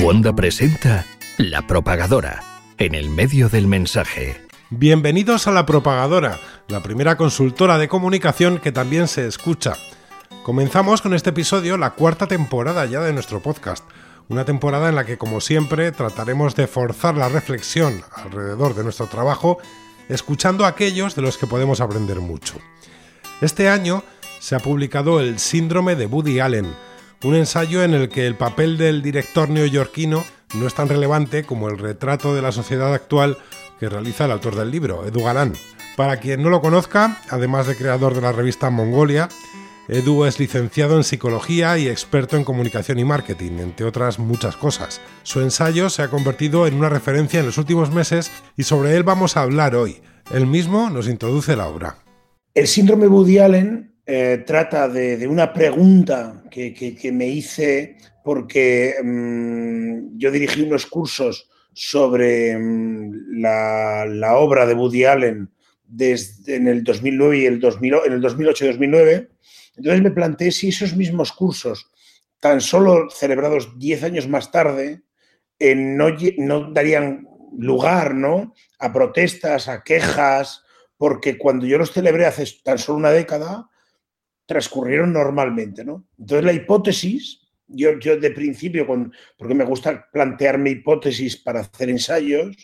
Wanda presenta La Propagadora, en el medio del mensaje. Bienvenidos a La Propagadora, la primera consultora de comunicación que también se escucha. Comenzamos con este episodio la cuarta temporada ya de nuestro podcast, una temporada en la que como siempre trataremos de forzar la reflexión alrededor de nuestro trabajo, escuchando a aquellos de los que podemos aprender mucho. Este año se ha publicado El síndrome de Woody Allen, un ensayo en el que el papel del director neoyorquino no es tan relevante como el retrato de la sociedad actual que realiza el autor del libro, Edu Galán. Para quien no lo conozca, además de creador de la revista Mongolia, Edu es licenciado en psicología y experto en comunicación y marketing, entre otras muchas cosas. Su ensayo se ha convertido en una referencia en los últimos meses y sobre él vamos a hablar hoy. Él mismo nos introduce la obra. El síndrome Woody Allen eh, trata de, una pregunta que, me hice porque mm, yo dirigí unos cursos sobre mm, la, obra de Woody Allen desde en el 2009 y el 2000, en el 2008-2009. Entonces me planteé si esos mismos cursos, tan solo celebrados 10 años más tarde, eh, no, no, darían lugar ¿no? a protestas, a quejas, porque cuando yo los celebré hace tan solo una década, transcurrieron normalmente, ¿no? Entonces la hipótesis, yo, de principio, porque me gusta plantearme hipótesis para hacer ensayos,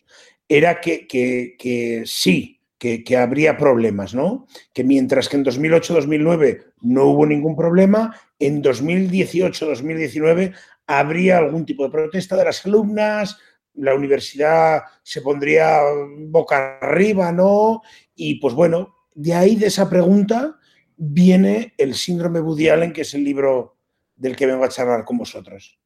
era que, que, sí, que, que, habría problemas, ¿no? Que mientras que en 2008-2009 no hubo ningún problema, en 2018-2019 habría algún tipo de protesta de las alumnas, la universidad se pondría boca arriba, ¿no? Y pues bueno, de ahí de esa pregunta viene el síndrome Woody Allen, que es el libro del que vengo a charlar con vosotros.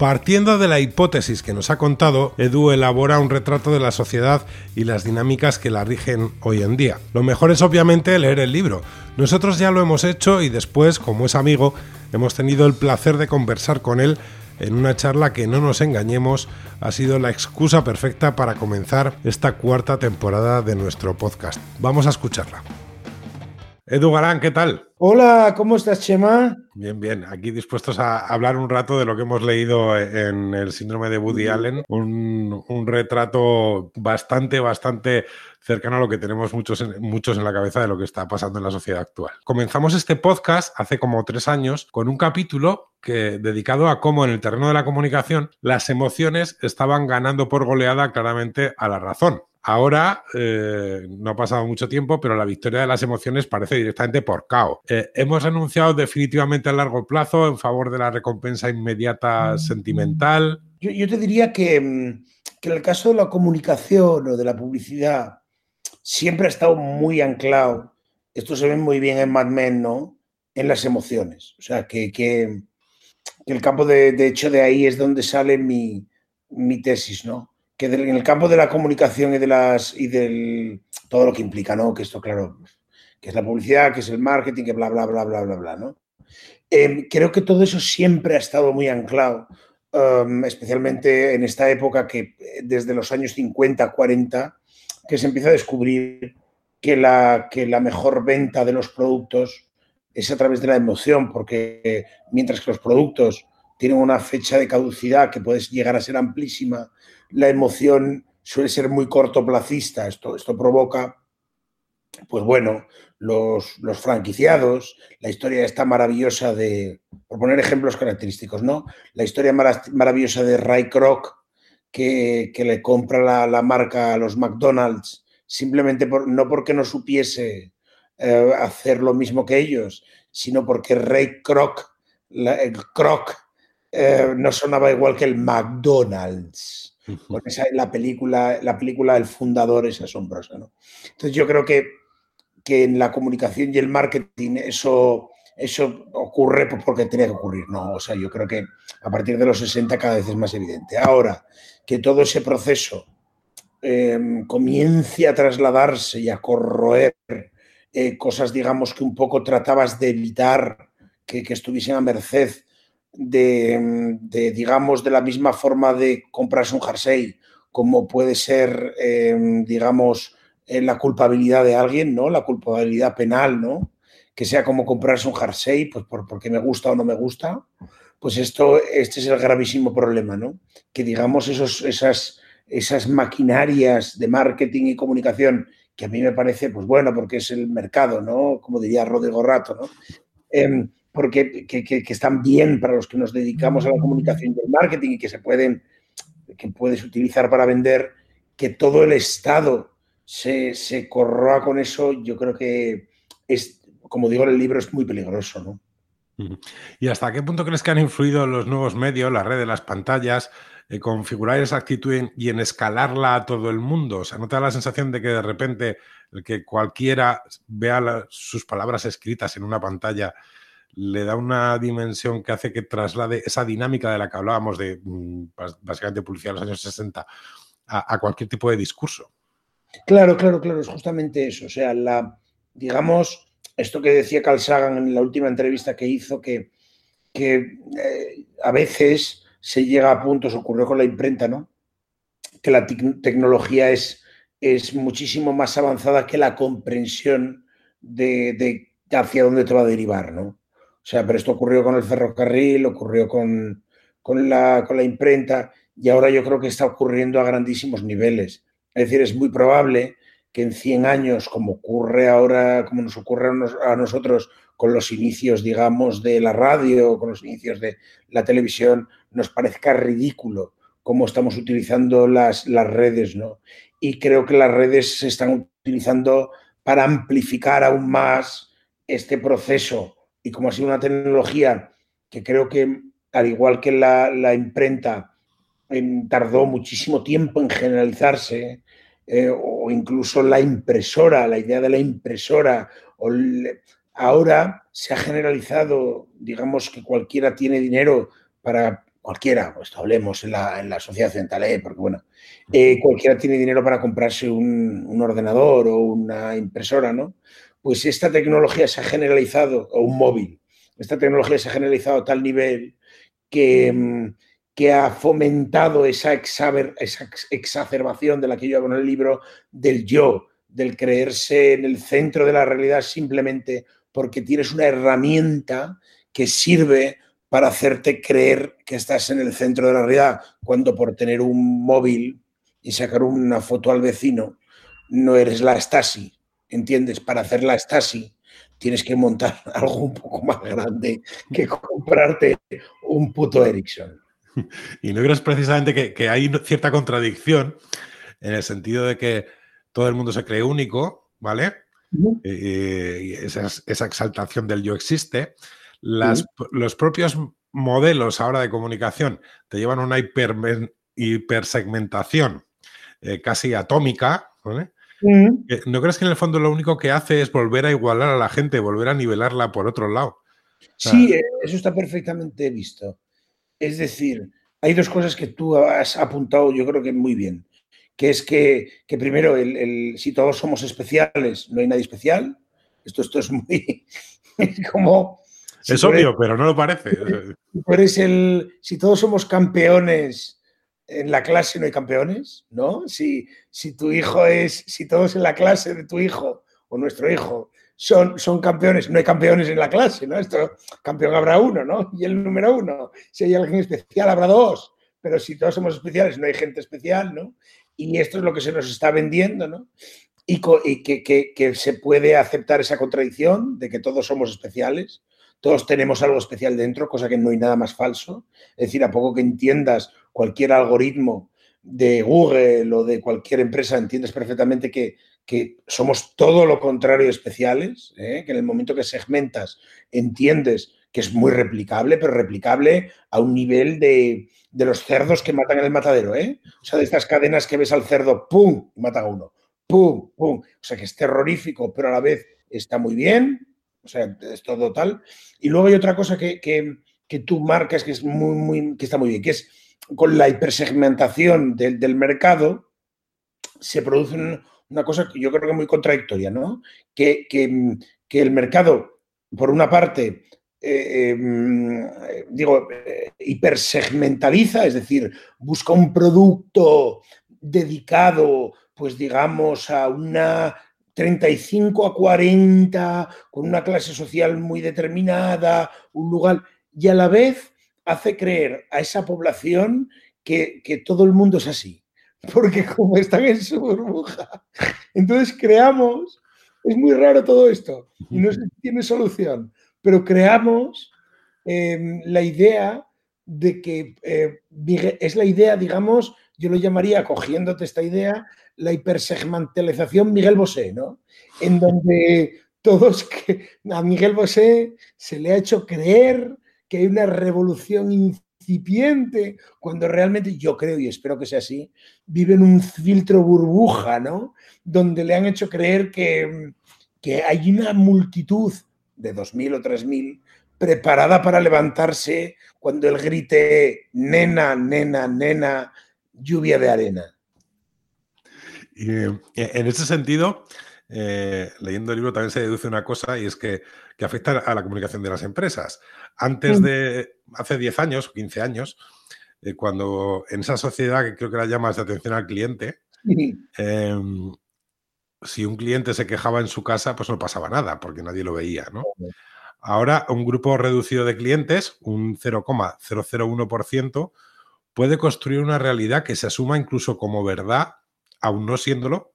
Partiendo de la hipótesis que nos ha contado, Edu elabora un retrato de la sociedad y las dinámicas que la rigen hoy en día. Lo mejor es obviamente leer el libro. Nosotros ya lo hemos hecho y después, como es amigo, hemos tenido el placer de conversar con él en una charla que no nos engañemos ha sido la excusa perfecta para comenzar esta cuarta temporada de nuestro podcast. Vamos a escucharla. Edu Galán, ¿qué tal? Hola, ¿cómo estás, Chema? Bien, bien. Aquí dispuestos a hablar un rato de lo que hemos leído en el síndrome de Woody Allen. Un, retrato bastante, bastante cercano a lo que tenemos muchos en, muchos en la cabeza de lo que está pasando en la sociedad actual. Comenzamos este podcast hace como tres años con un capítulo que, dedicado a cómo en el terreno de la comunicación las emociones estaban ganando por goleada claramente a la razón. Ahora eh, no ha pasado mucho tiempo, pero la victoria de las emociones parece directamente por caos. Eh, hemos anunciado definitivamente a largo plazo en favor de la recompensa inmediata mm. sentimental. Yo, te diría mm, que, en el caso de la comunicación o de la publicidad siempre ha estado muy anclado. Esto se ve muy bien en Mad Men, ¿no? En las emociones. O sea, que, el campo de, de, hecho de ahí es donde sale mi, mi tesis, ¿no? Que en el campo de la comunicación y de las y del todo lo que implica, ¿no? Que esto, claro, que es la publicidad, que es el marketing, que bla, bla, bla, bla, bla, bla, ¿no? Em, creo que todo eso siempre ha estado muy anclado, em, especialmente en esta época que desde los años 50, 40, que se empieza a descubrir que la, que la mejor venta de los productos es a través de la emoción, porque mientras que los productos tienen una fecha de caducidad que puede llegar a ser amplísima, la emoción suele ser muy cortoplacista. Esto, esto provoca, pues bueno, los, los, franquiciados, la historia esta maravillosa de, por poner ejemplos característicos, ¿no? La historia maravillosa de Ray Kroc, que, le compra la, marca a los McDonald's, simplemente por, no porque no supiese eh, hacer lo mismo que ellos, sino porque Ray Kroc, el Kroc, eh, no sonaba igual que el McDonald's la película, la película El fundador es asombrosa. ¿no? Entonces yo creo que, que en la comunicación y el marketing eso, eso ocurre pues, porque tenía que ocurrir. No, o sea, yo creo que a partir de los 60 cada vez es más evidente. Ahora, que todo ese proceso em, comience a trasladarse y a corroer eh, cosas, digamos, que un poco tratabas de evitar que, que estuviesen a merced de, digamos, de la misma forma de comprarse un jersey como puede ser, em, digamos, eh, la culpabilidad de alguien, ¿no? La culpabilidad penal, ¿no? Que sea como comprarse un jersey, pues por, porque me gusta o no me gusta. Pues esto, este es el gravísimo problema, ¿no? Que digamos esos, esas, esas maquinarias de marketing y comunicación que a mí me parece, pues bueno, porque es el mercado, ¿no? Como diría Rodrigo Rato, ¿no? Em, porque que, están bien para los que nos dedicamos a la comunicación y el marketing y que se pueden, que puedes utilizar para vender, que todo el Estado se, se corroa con eso, yo creo que es, como digo en el libro, es muy peligroso, ¿no? ¿Y hasta qué punto crees que han influido los nuevos medios, las redes, las pantallas, en configurar esa actitud y en escalarla a todo el mundo? O sea, ¿no te da la sensación de que de repente el que cualquiera vea sus palabras escritas en una pantalla le da una dimensión que hace que traslade esa dinámica de la que hablábamos de mm, básicamente publicidad de los años 60 a, cualquier tipo de discurso. Claro, claro, claro, es justamente eso. O sea, la, digamos, esto que decía Carl Sagan en la última entrevista que hizo, que, que eh, a veces se llega a puntos, ocurrió con la imprenta, ¿no? Que la tecnología es, es muchísimo más avanzada que la comprensión de, de hacia dónde te va a derivar, ¿no? Sea, pero esto ocurrió con el ferrocarril, ocurrió con, la, con la imprenta y ahora yo creo que está ocurriendo a grandísimos niveles. Es decir, es muy probable que en 100 años, como ocurre ahora, como nos ocurre a nosotros con los inicios, digamos, de la radio, con los inicios de la televisión, nos parezca ridículo cómo estamos utilizando las, las redes, ¿no? Y creo que las redes se están utilizando para amplificar aún más este proceso y como ha sido una tecnología que creo que, al igual que la, imprenta, tardó muchísimo tiempo en generalizarse, eh, o incluso la impresora, la idea de la impresora, ahora se ha generalizado, digamos que cualquiera tiene dinero para, cualquiera, pues hablemos en la, en la sociedad occidental, ¿eh? porque bueno, eh, cualquiera tiene dinero para comprarse un, un, ordenador o una impresora, ¿no? Pues esta tecnología se ha generalizado, o un móvil, esta tecnología se ha generalizado a tal nivel que, mm, que ha fomentado esa, esa, exacerbación de la que yo hago en el libro del yo, del creerse en el centro de la realidad simplemente porque tienes una herramienta que sirve para hacerte creer que estás en el centro de la realidad, cuando por tener un móvil y sacar una foto al vecino no eres la Stasi, ¿entiendes? Para hacer la Stasi tienes que montar algo un poco más grande que comprarte un puto Ericsson. ¿Y no crees precisamente que, hay cierta contradicción en el sentido de que todo el mundo se cree único, ¿vale? Y esa, exaltación del yo existe. Los propios modelos ahora de comunicación te llevan a una hiper, hipersegmentación eh, casi atómica, ¿vale? ¿No crees que en el fondo lo único que hace es volver a igualar a la gente, volver a nivelarla por otro lado? sí, eh, eso está perfectamente visto. Es decir, hay dos cosas que tú has apuntado, yo creo que muy bien. Que es que, primero, el, si todos somos especiales, no hay nadie especial. Esto, esto es muy. como. es obvio, pero no lo parece. Si, el, si todos somos campeones en la clase no hay campeones, ¿no? Si, si tu hijo es, si todos en la clase de tu hijo o nuestro hijo son, son campeones, no hay campeones en la clase, ¿no? Esto, campeón habrá uno, ¿no? Y el número uno. Si hay alguien especial, habrá dos. Pero si todos somos especiales, no hay gente especial, ¿no? Y esto es lo que se nos está vendiendo, ¿no? Y, que, que, que se puede aceptar esa contradicción de que todos somos especiales, todos tenemos algo especial dentro, cosa que no hay nada más falso. Es decir, a poco que entiendas cualquier algoritmo de Google o de cualquier empresa, entiendes perfectamente que, somos todo lo contrario especiales, ¿eh? que en el momento que segmentas entiendes que es muy replicable, pero replicable a un nivel de, los cerdos que matan en el matadero. ¿eh? O sea, de estas cadenas que ves al cerdo, ¡pum! mata a uno. ¡Pum! ¡pum! O sea, que es terrorífico, pero a la vez está muy bien. O sea, es todo tal. Y luego hay otra cosa que, que tú marcas que, es muy, muy, que está muy bien, que es con la hipersegmentación del, mercado, se produce una cosa que yo creo que muy contradictoria, ¿no? Que, el mercado, por una parte, eh, em, digo, eh, hipersegmentaliza, es decir, busca un producto dedicado, pues digamos, a una 35 a 40, con una clase social muy determinada, un lugar, y a la vez hace creer a esa población que, que todo el mundo es así, porque como están en su burbuja, entonces creamos, es muy raro todo esto, y no tiene solución, pero creamos em, la idea de que eh, es la idea, digamos, yo lo llamaría, cogiéndote esta idea, la hipersegmentalización Miguel Bosé, ¿no? En donde todos que a Miguel Bosé se le ha hecho creer que hay una revolución incipiente, cuando realmente yo creo, y espero que sea así, vive en un filtro burbuja, ¿no? Donde le han hecho creer que, que hay una multitud de 2.000 o 3.000 preparada para levantarse cuando él grite, nena, nena, nena, lluvia de arena. Y eh, en ese sentido, eh, leyendo el libro también se deduce una cosa y es que, afecta a la comunicación de las empresas. Antes mm. de, hace 10 años o 15 años, eh, cuando en esa sociedad que creo que la llamas de atención al cliente, em, si un cliente se quejaba en su casa, pues no pasaba nada porque nadie lo veía, ¿no? Ahora, un grupo reducido de clientes, un 0,001%, puede construir una realidad que se asuma incluso como verdad aún no siéndolo,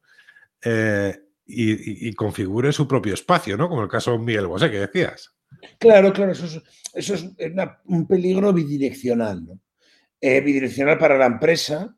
eh, y, configure su propio espacio, ¿no? Como el caso de Miguel Bosé que decías. Claro, claro, eso es, eso es un peligro bidireccional, ¿no? Eh, bidireccional para la empresa,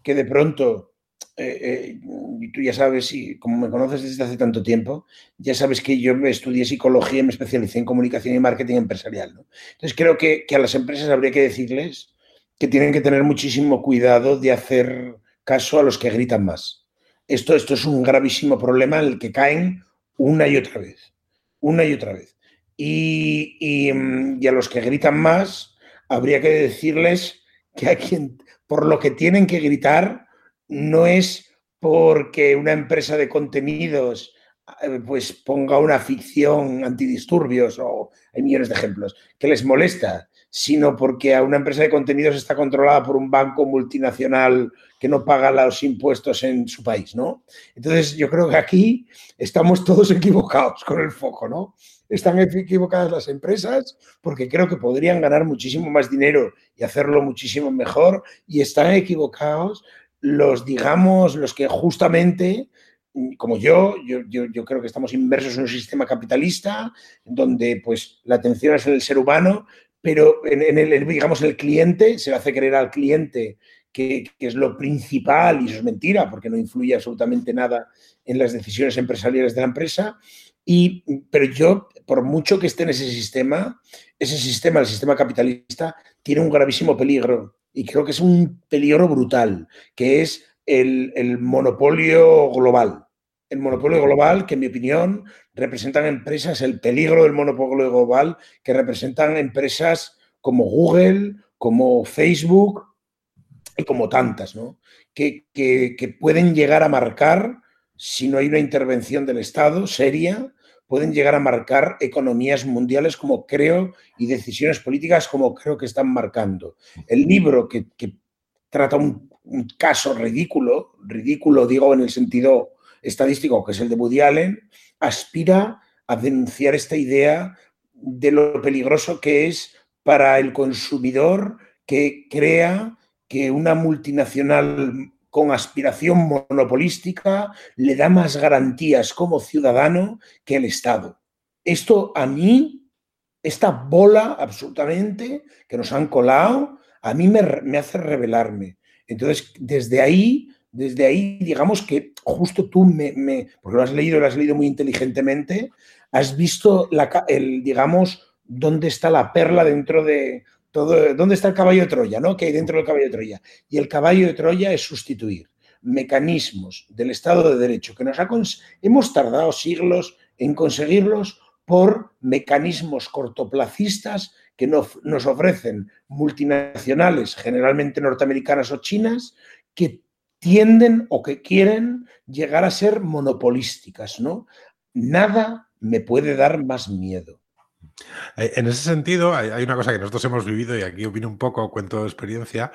que de pronto, eh, y tú ya sabes, y como me conoces desde hace tanto tiempo, ya sabes que yo estudié psicología y me especialicé en comunicación y marketing empresarial. ¿no? Entonces creo que a las empresas habría que decirles que tienen que tener muchísimo cuidado de hacer caso a los que gritan más. Esto, esto es un gravísimo problema en el que caen una y otra vez, una y otra vez. Y, mm, a los que gritan más, habría que decirles que a quien, por lo que tienen que gritar, no es porque una empresa de contenidos eh, pues ponga una ficción antidisturbios o hay millones de ejemplos que les molesta, sino porque a una empresa de contenidos está controlada por un banco multinacional que no paga los impuestos en su país, ¿no? Entonces, yo creo que aquí estamos todos equivocados con el foco, ¿no? Están equivocadas las empresas porque creo que podrían ganar muchísimo más dinero y hacerlo muchísimo mejor y están equivocados los, digamos, los que justamente como yo, yo, yo, creo que estamos inmersos en un sistema capitalista donde pues la atención es en el ser humano pero en, el, digamos, el cliente se le hace creer al cliente que, es lo principal, y eso es mentira, porque no influye absolutamente nada en las decisiones empresariales de la empresa. Y, pero yo, por mucho que esté en ese sistema, ese sistema, el sistema capitalista, tiene un gravísimo peligro. Y creo que es un peligro brutal, que es el, el monopolio global el monopolio global, que en mi opinión representan empresas, el peligro del monopolio global, que representan empresas como Google, como Facebook y como tantas, ¿no? que, que, pueden llegar a marcar, si no hay una intervención del Estado seria, pueden llegar a marcar economías mundiales como creo y decisiones políticas como creo que están marcando. El libro que, que trata un, un, caso ridículo, ridículo digo en el sentido estadístico, que es el de Woody Allen, aspira a denunciar esta idea de lo peligroso que es para el consumidor que crea que una multinacional con aspiración monopolística le da más garantías como ciudadano que el Estado. Esto a mí, esta bola absolutamente que nos han colado, a mí me, me hace revelarme. Entonces, desde ahí desde ahí, digamos que justo tú me, porque lo has leído, lo has leído muy inteligentemente, has visto el, digamos, dónde está la perla dentro de todo, dónde está el caballo de Troya, ¿no? Que hay dentro del caballo de Troya. Y el caballo de Troya es sustituir mecanismos del Estado de Derecho que nos ha hemos tardado siglos en conseguirlos por mecanismos cortoplacistas que nos ofrecen multinacionales, generalmente norteamericanas o chinas, que tienden o que quieren llegar a ser monopolísticas, ¿no? Nada me puede dar más miedo. Eh, en ese sentido, hay, una cosa que nosotros hemos vivido y aquí opino un poco, cuento de experiencia,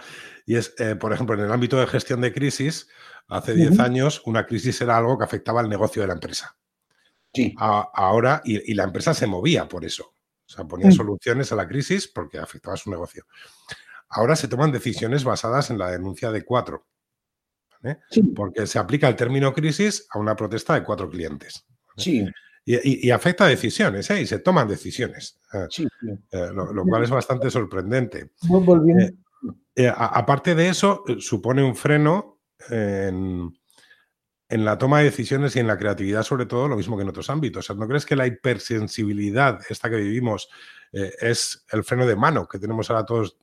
y es, eh, por ejemplo, en el ámbito de gestión de crisis, hace 10 años una crisis era algo que afectaba al negocio de la empresa. Sí. ahora, y, la empresa se movía por eso. O sea, ponía mm. soluciones a la crisis porque afectaba a su negocio. Ahora se toman decisiones basadas en la denuncia de cuatro. Porque se aplica el término crisis a una protesta de cuatro clientes. Sí. Y, afecta a decisiones, ¿eh? y se toman decisiones. Eh, lo, cual es bastante sorprendente. Eh, aparte de eso, supone un freno en, en la toma de decisiones y en la creatividad, sobre todo, lo mismo que en otros ámbitos. ¿No crees que la hipersensibilidad, esta que vivimos, eh, es el freno de mano que tenemos ahora todos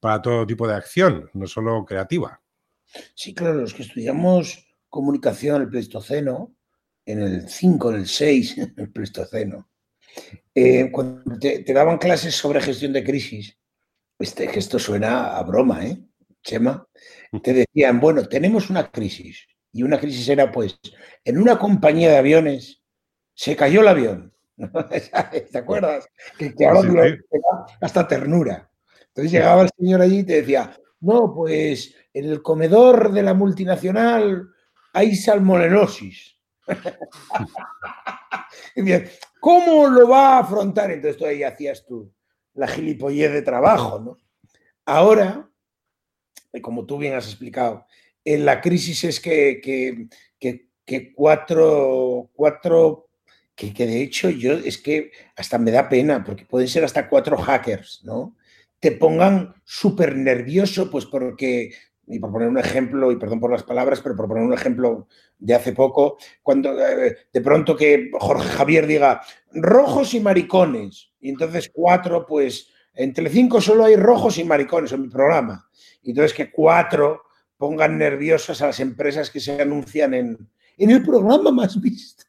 para todo tipo de acción, no solo creativa? Sí, claro, los que estudiamos comunicación en el Pleistoceno, en el 5, en el 6, en el Pleistoceno, eh, cuando te, daban clases sobre gestión de crisis, este, que esto suena a broma, ¿eh? Chema, te decían, bueno, tenemos una crisis y una crisis era, pues, en una compañía de aviones se cayó el avión. ¿Te acuerdas? Que, ahora hasta ternura. Entonces llegaba el señor allí y te decía, no, pues en el comedor de la multinacional hay salmonellosis. ¿Cómo lo va a afrontar? Entonces tú ahí hacías tú la gilipollez de trabajo, ¿no? Ahora, como tú bien has explicado, en la crisis es que, que, cuatro, cuatro que, de hecho yo es que hasta me da pena, porque pueden ser hasta cuatro hackers, ¿no? Te pongan súper nervioso, pues porque, y por poner un ejemplo, y perdón por las palabras, pero por poner un ejemplo de hace poco, cuando eh, de pronto que Jorge Javier diga rojos y maricones, y entonces cuatro, pues en Telecinco solo hay rojos y maricones en mi programa, y entonces que cuatro pongan nerviosas a las empresas que se anuncian en, en el programa más visto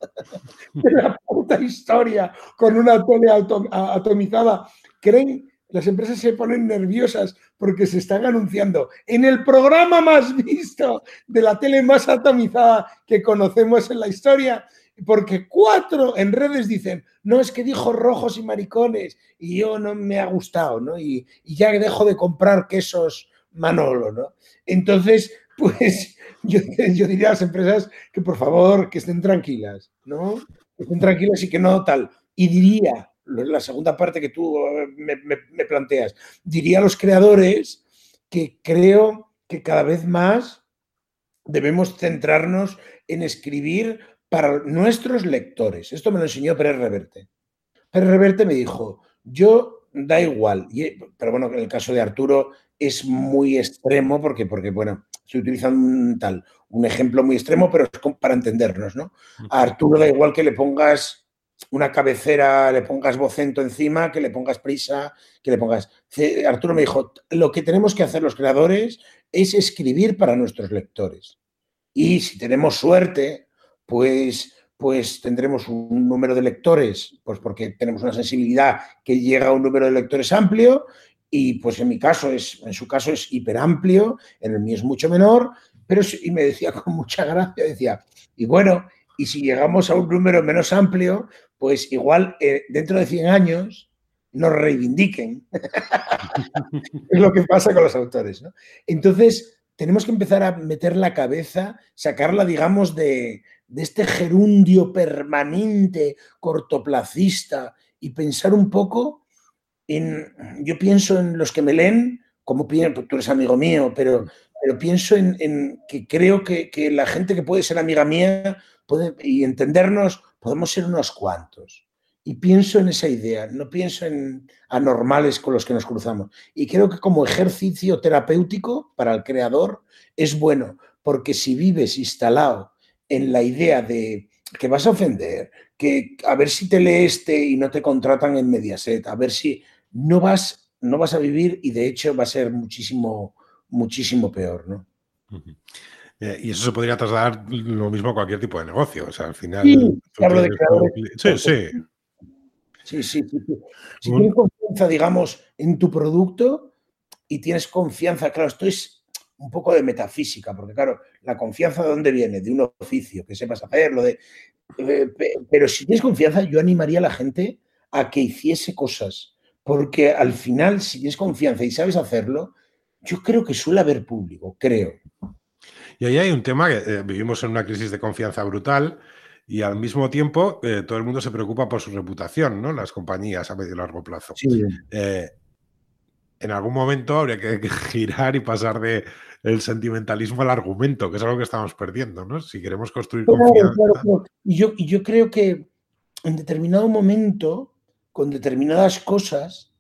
de la puta historia, con una tele atomizada. Creen, las empresas se ponen nerviosas porque se están anunciando en el programa más visto de la tele más atomizada que conocemos en la historia, porque cuatro en redes dicen, no, es que dijo rojos y maricones y yo no me ha gustado, ¿no? Y, ya dejo de comprar quesos Manolo, ¿no? Entonces, pues yo, diría a las empresas que por favor, que estén tranquilas, ¿no? Que estén tranquilas y que no tal. Y diría, la segunda parte que tú eh, me, planteas, diría a los creadores que creo que cada vez más debemos centrarnos en escribir para nuestros lectores. Esto me lo enseñó Pérez Reverte. Pérez Reverte me dijo, yo da igual, pero bueno, en el caso de Arturo es muy extremo porque, porque bueno, se utiliza un tal, un ejemplo muy extremo, pero es para entendernos, ¿no? A Arturo da igual que le pongas una cabecera, le pongas vocento encima, que le pongas prisa, que le pongas... Arturo me dijo, lo que tenemos que hacer los creadores es escribir para nuestros lectores. Y si tenemos suerte, pues, pues tendremos un número de lectores, pues porque tenemos una sensibilidad que llega a un número de lectores amplio y pues en mi caso es, en su caso es hiperamplio, en el mío es mucho menor, pero y me decía con mucha gracia, decía, y bueno, y si llegamos a un número menos amplio, pues igual eh, dentro de 100 años nos reivindiquen. es lo que pasa con los autores. ¿no? Entonces, tenemos que empezar a meter la cabeza, sacarla, digamos, de, de este gerundio permanente, cortoplacista, y pensar un poco yo pienso en los que me leen, como pienso, tú eres amigo mío, pero, pero pienso en, que creo que, la gente que puede ser amiga mía puede, y entendernos, podemos ser unos cuantos. Y pienso en esa idea, no pienso en anormales con los que nos cruzamos. Y creo que como ejercicio terapéutico para el creador es bueno, porque si vives instalado en la idea de que vas a ofender, que a ver si te lee este y no te contratan en Mediaset, a ver si no vas, no vas a vivir y de hecho va a ser muchísimo, muchísimo peor, ¿no? Eh, y eso se podría trasladar lo mismo a cualquier tipo de negocio. O sea, al final. Sí, sí. Sí, sí, Si tienes confianza, digamos, en tu producto y tienes confianza, claro, esto es un poco de metafísica, porque claro, la confianza de dónde viene, de un oficio, que sepas hacerlo, de. Eh, pero si tienes confianza, yo animaría a la gente a que hiciese cosas, porque al final, si tienes confianza y sabes hacerlo, yo creo que suele haber público, creo. Y ahí hay un tema que eh, vivimos en una crisis de confianza brutal y al mismo tiempo eh, todo el mundo se preocupa por su reputación, ¿no? Las compañías a medio y largo plazo. Eh, en algún momento habría que, girar y pasar de el sentimentalismo al argumento, que es algo que estamos perdiendo, ¿no? Si queremos construir confianza. Y, yo, yo creo que en determinado momento, con determinadas cosas,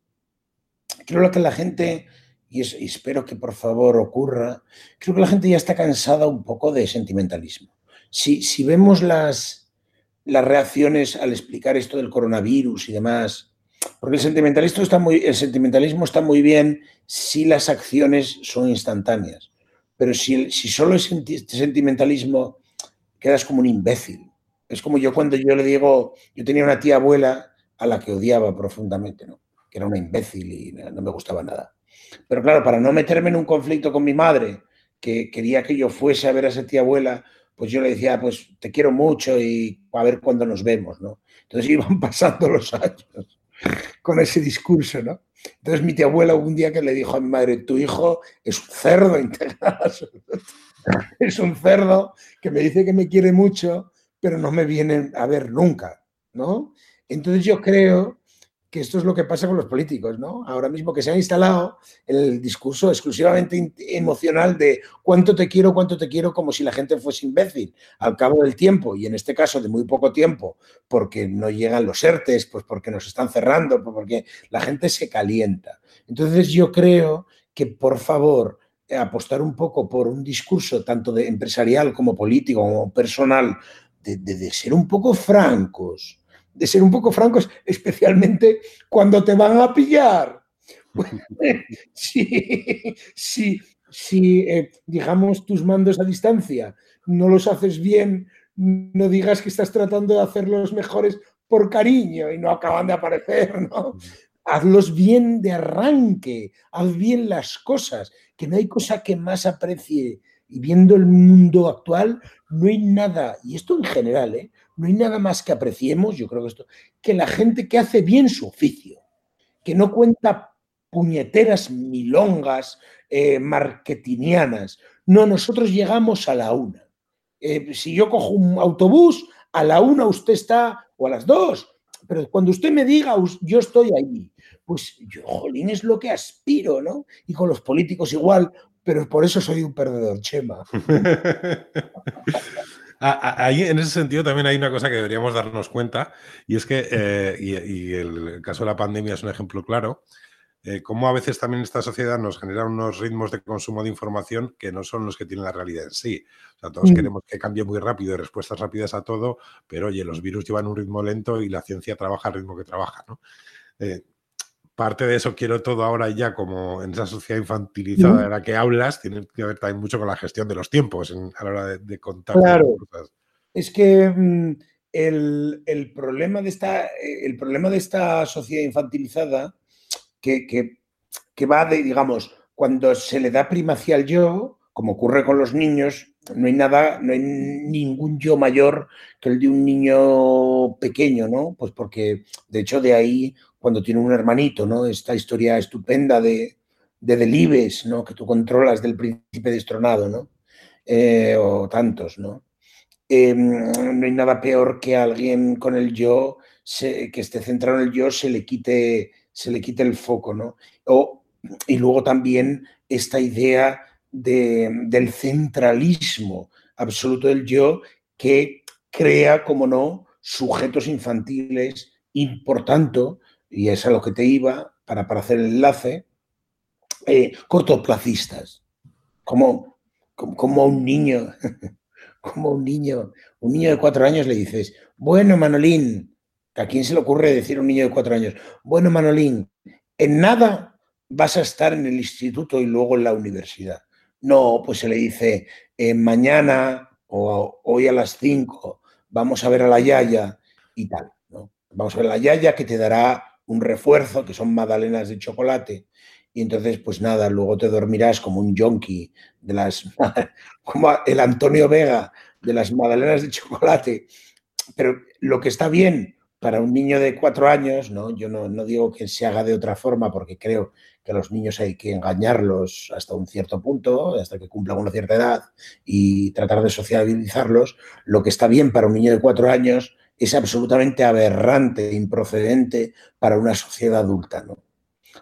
creo que la gente y, espero que por favor ocurra, creo que la gente ya está cansada un poco de sentimentalismo. Si, si vemos las, las reacciones al explicar esto del coronavirus y demás, porque el sentimentalismo, está muy, el sentimentalismo está muy bien si las acciones son instantáneas, pero si, si solo es sentimentalismo, quedas como un imbécil. Es como yo cuando yo le digo, yo tenía una tía abuela a la que odiaba profundamente, ¿no? que era una imbécil y no me gustaba nada. Pero claro, para no meterme en un conflicto con mi madre, que quería que yo fuese a ver a esa tía abuela, pues yo le decía, pues te quiero mucho y a ver cuándo nos vemos, ¿no? Entonces iban pasando los años con ese discurso, ¿no? Entonces mi tía abuela un día que le dijo a mi madre, tu hijo es un cerdo integral, es un cerdo que me dice que me quiere mucho, pero no me viene a ver nunca, ¿no? Entonces yo creo que esto es lo que pasa con los políticos, ¿no? Ahora mismo que se ha instalado el discurso exclusivamente emocional de cuánto te quiero, cuánto te quiero, como si la gente fuese imbécil. Al cabo del tiempo, y en este caso de muy poco tiempo, porque no llegan los ERTES, pues porque nos están cerrando, pues porque la gente se calienta. Entonces yo creo que, por favor, apostar un poco por un discurso tanto de empresarial como político como personal, de, de ser un poco francos, de ser un poco francos, especialmente cuando te van a pillar. si, si, eh, digamos, tus mandos a distancia no los haces bien, no digas que estás tratando de hacerlos mejores por cariño y no acaban de aparecer, ¿no? Hazlos bien de arranque, haz bien las cosas, que no hay cosa que más aprecie. Y viendo el mundo actual, no hay nada, y esto en general, ¿eh? No hay nada más que apreciemos, yo creo que esto, que la gente que hace bien su oficio, que no cuenta puñeteras milongas eh, marketingianas. No, nosotros llegamos a la una. Eh, si yo cojo un autobús, a la una usted está, o a las dos, pero cuando usted me diga, yo estoy ahí, pues yo, jolín, es lo que aspiro, ¿no? Y con los políticos igual, pero por eso soy un perdedor, Chema. Ahí, en ese sentido, también hay una cosa que deberíamos darnos cuenta, y es que, eh, y, el caso de la pandemia es un ejemplo claro, eh, cómo a veces también esta sociedad nos genera unos ritmos de consumo de información que no son los que tiene la realidad en sí. O sea, todos mm. queremos que cambie muy rápido y respuestas rápidas a todo, pero oye, los virus llevan un ritmo lento y la ciencia trabaja al ritmo que trabaja. ¿no? Eh, parte de eso quiero todo ahora ya como en esa sociedad infantilizada de la que hablas, tiene que ver también mucho con la gestión de los tiempos a la hora de, contar. Claro. Es que mm, el, problema de esta, el problema de esta sociedad infantilizada que, que, va de, digamos, cuando se le da primacía al yo, como ocurre con los niños, no hay nada, no hay ningún yo mayor que el de un niño pequeño, ¿no? Pues porque, de hecho, de ahí cuando tiene un hermanito, ¿no? Esta historia estupenda de, de Delibes, ¿no? Que tú controlas del príncipe destronado, ¿no? Eh, o tantos, ¿no? Em, no hay nada peor que alguien con el yo, que esté centrado en el yo, se le quite, se le quite el foco, ¿no? O, y luego también esta idea de, del centralismo absoluto del yo que crea, como no, sujetos infantiles y, por tanto, y es a lo que te iba para, para hacer el enlace, eh, cortoplacistas, como, como, un niño, como un niño, un niño de cuatro años le dices, bueno, Manolín, ¿a quién se le ocurre decir a un niño de cuatro años? Bueno, Manolín, en nada vas a estar en el instituto y luego en la universidad. No, pues se le dice, eh, mañana o hoy a las cinco vamos a ver a la Yaya y tal. ¿no? Vamos a ver a la Yaya que te dará un refuerzo, que son magdalenas de chocolate, y entonces, pues nada, luego te dormirás como un yonki de las, como el Antonio Vega de las magdalenas de chocolate. Pero lo que está bien, para un niño de cuatro años, ¿no? yo no, no, digo que se haga de otra forma porque creo que a los niños hay que engañarlos hasta un cierto punto, hasta que cumplan una cierta edad y tratar de sociabilizarlos. Lo que está bien para un niño de cuatro años es absolutamente aberrante, improcedente para una sociedad adulta, ¿no?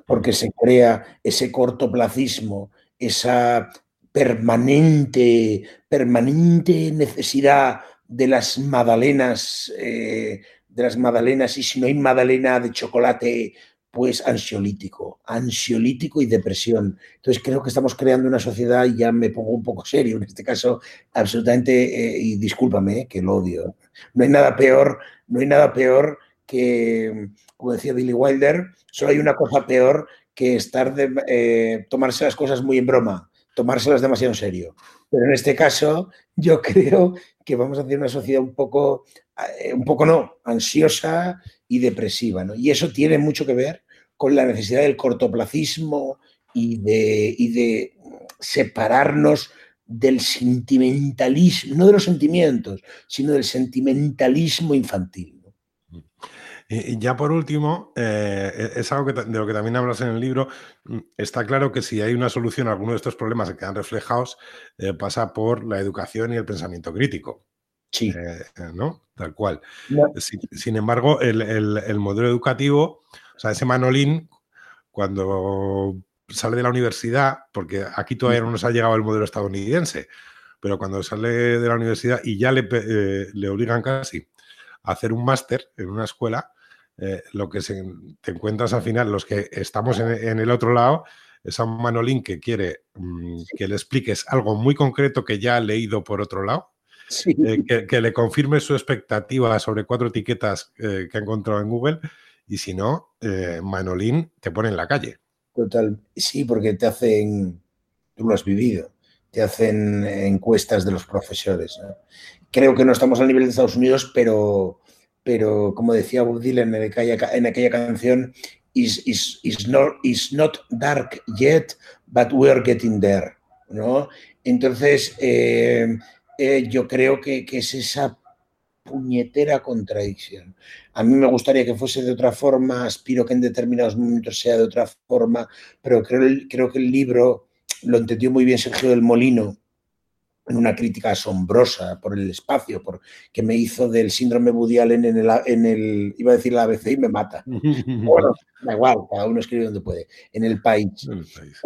porque se crea ese cortoplacismo, esa permanente, permanente necesidad de las magdalenas, eh, de las magdalenas, y si no hay magdalena de chocolate, pues ansiolítico, ansiolítico y depresión. Entonces creo que estamos creando una sociedad, y ya me pongo un poco serio en este caso, absolutamente, eh, y discúlpame, eh, que lo odio. No hay nada peor, no hay nada peor que, como decía Billy Wilder, solo hay una cosa peor que estar de, tomarse las cosas muy en broma tomárselas demasiado en serio. Pero en este caso, yo creo que vamos a hacer una sociedad un poco, eh, un poco no, ansiosa y depresiva. ¿no? Y eso tiene mucho que ver con la necesidad del cortoplacismo y de, y de separarnos del sentimentalismo, no de los sentimientos, sino del sentimentalismo infantil. Y, ya por último, eh, e, es algo que, de lo que también hablas en el libro. Mm, está claro que si hay una solución a alguno de estos problemas que quedan reflejados, eh, pasa por la educación y el pensamiento crítico. Sí. Eh, ¿No? Tal cual. Sin, embargo, el, modelo educativo, o sea, ese Manolín, cuando sale de la universidad, porque aquí todavía no nos ha llegado el modelo estadounidense, pero cuando sale de la universidad y ya le, le obligan casi a hacer un máster en una escuela, eh, lo que te encuentras al final, los que estamos en, el otro lado, es a un Manolín que quiere mm, que le expliques algo muy concreto que ya ha leído por otro lado, eh, que, le confirme su expectativa sobre cuatro etiquetas eh, que ha encontrado en Google, y si no, Manolín te pone en la calle. Total, sí, porque te hacen, tú lo has vivido, te hacen encuestas de los profesores. Creo que no estamos al nivel de Estados Unidos, pero pero como decía Bob Dylan en aquella, en aquella canción, is, is, not, is not dark yet, but we're getting there. ¿no? Entonces, eh, eh, yo creo que, que, es esa puñetera contradicción. A mí me gustaría que fuese de otra forma, aspiro que en determinados momentos sea de otra forma, pero creo, creo que el libro lo entendió muy bien Sergio del Molino en una crítica asombrosa por el espacio, por, que me hizo del síndrome Woody Allen en el, en el iba a decir la ABC y me mata. bueno, da igual, cada uno escribe donde puede, en el país.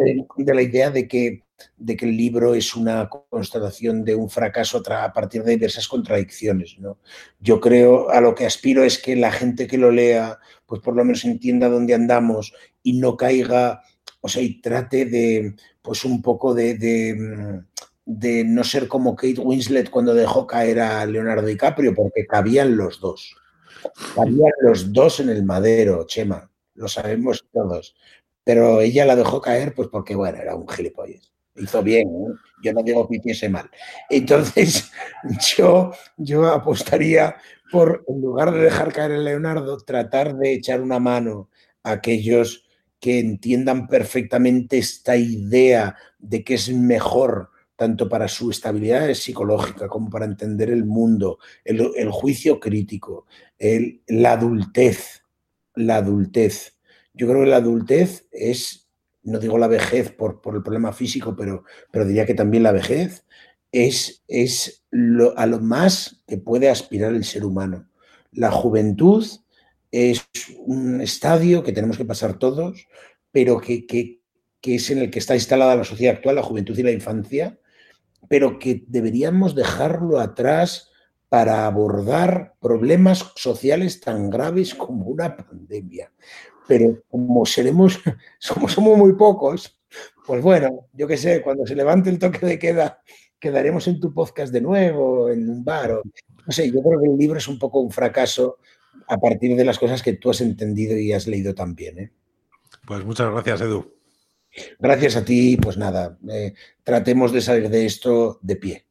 Eh, de la idea de que, de que el libro es una constatación de un fracaso a partir de diversas contradicciones. ¿no? Yo creo, a lo que aspiro es que la gente que lo lea, pues por lo menos entienda dónde andamos y no caiga, o sea, y trate de, pues un poco de de no ser como Kate Winslet cuando dejó caer a Leonardo DiCaprio, porque cabían los dos. Cabían los dos en el madero, Chema, lo sabemos todos. Pero ella la dejó caer, pues porque, bueno, era un gilipollas. Hizo bien, ¿eh? yo no digo que hiciese mal. Entonces, yo, yo apostaría por, en lugar de dejar caer a Leonardo, tratar de echar una mano a aquellos que entiendan perfectamente esta idea de que es mejor tanto para su estabilidad psicológica como para entender el mundo, el, juicio crítico, la adultez, la adultez. Yo creo que la adultez es, no digo la vejez por, por el problema físico, pero, pero diría que también la vejez es, es lo, a lo más que puede aspirar el ser humano. La juventud es un estadio que tenemos que pasar todos, pero que, que, que es en el que está instalada la sociedad actual, la juventud y la infancia, pero que deberíamos dejarlo atrás para abordar problemas sociales tan graves como una pandemia. Pero como seremos, somos, somos muy pocos, pues bueno, yo qué sé, cuando se levante el toque de queda, quedaremos en tu podcast de nuevo, en un bar. O, no sé, yo creo que el libro es un poco un fracaso a partir de las cosas que tú has entendido y has leído también. ¿eh? Pues muchas gracias, Edu. Gracias a ti, pues nada, eh, tratemos de salir de esto de pie.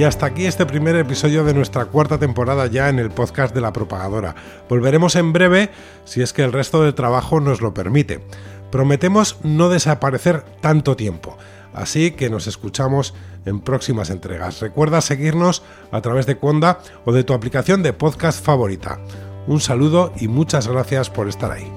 Y hasta aquí este primer episodio de nuestra cuarta temporada ya en el podcast de la propagadora. Volveremos en breve si es que el resto del trabajo nos lo permite. Prometemos no desaparecer tanto tiempo, así que nos escuchamos en próximas entregas. Recuerda seguirnos a través de Conda o de tu aplicación de podcast favorita. Un saludo y muchas gracias por estar ahí.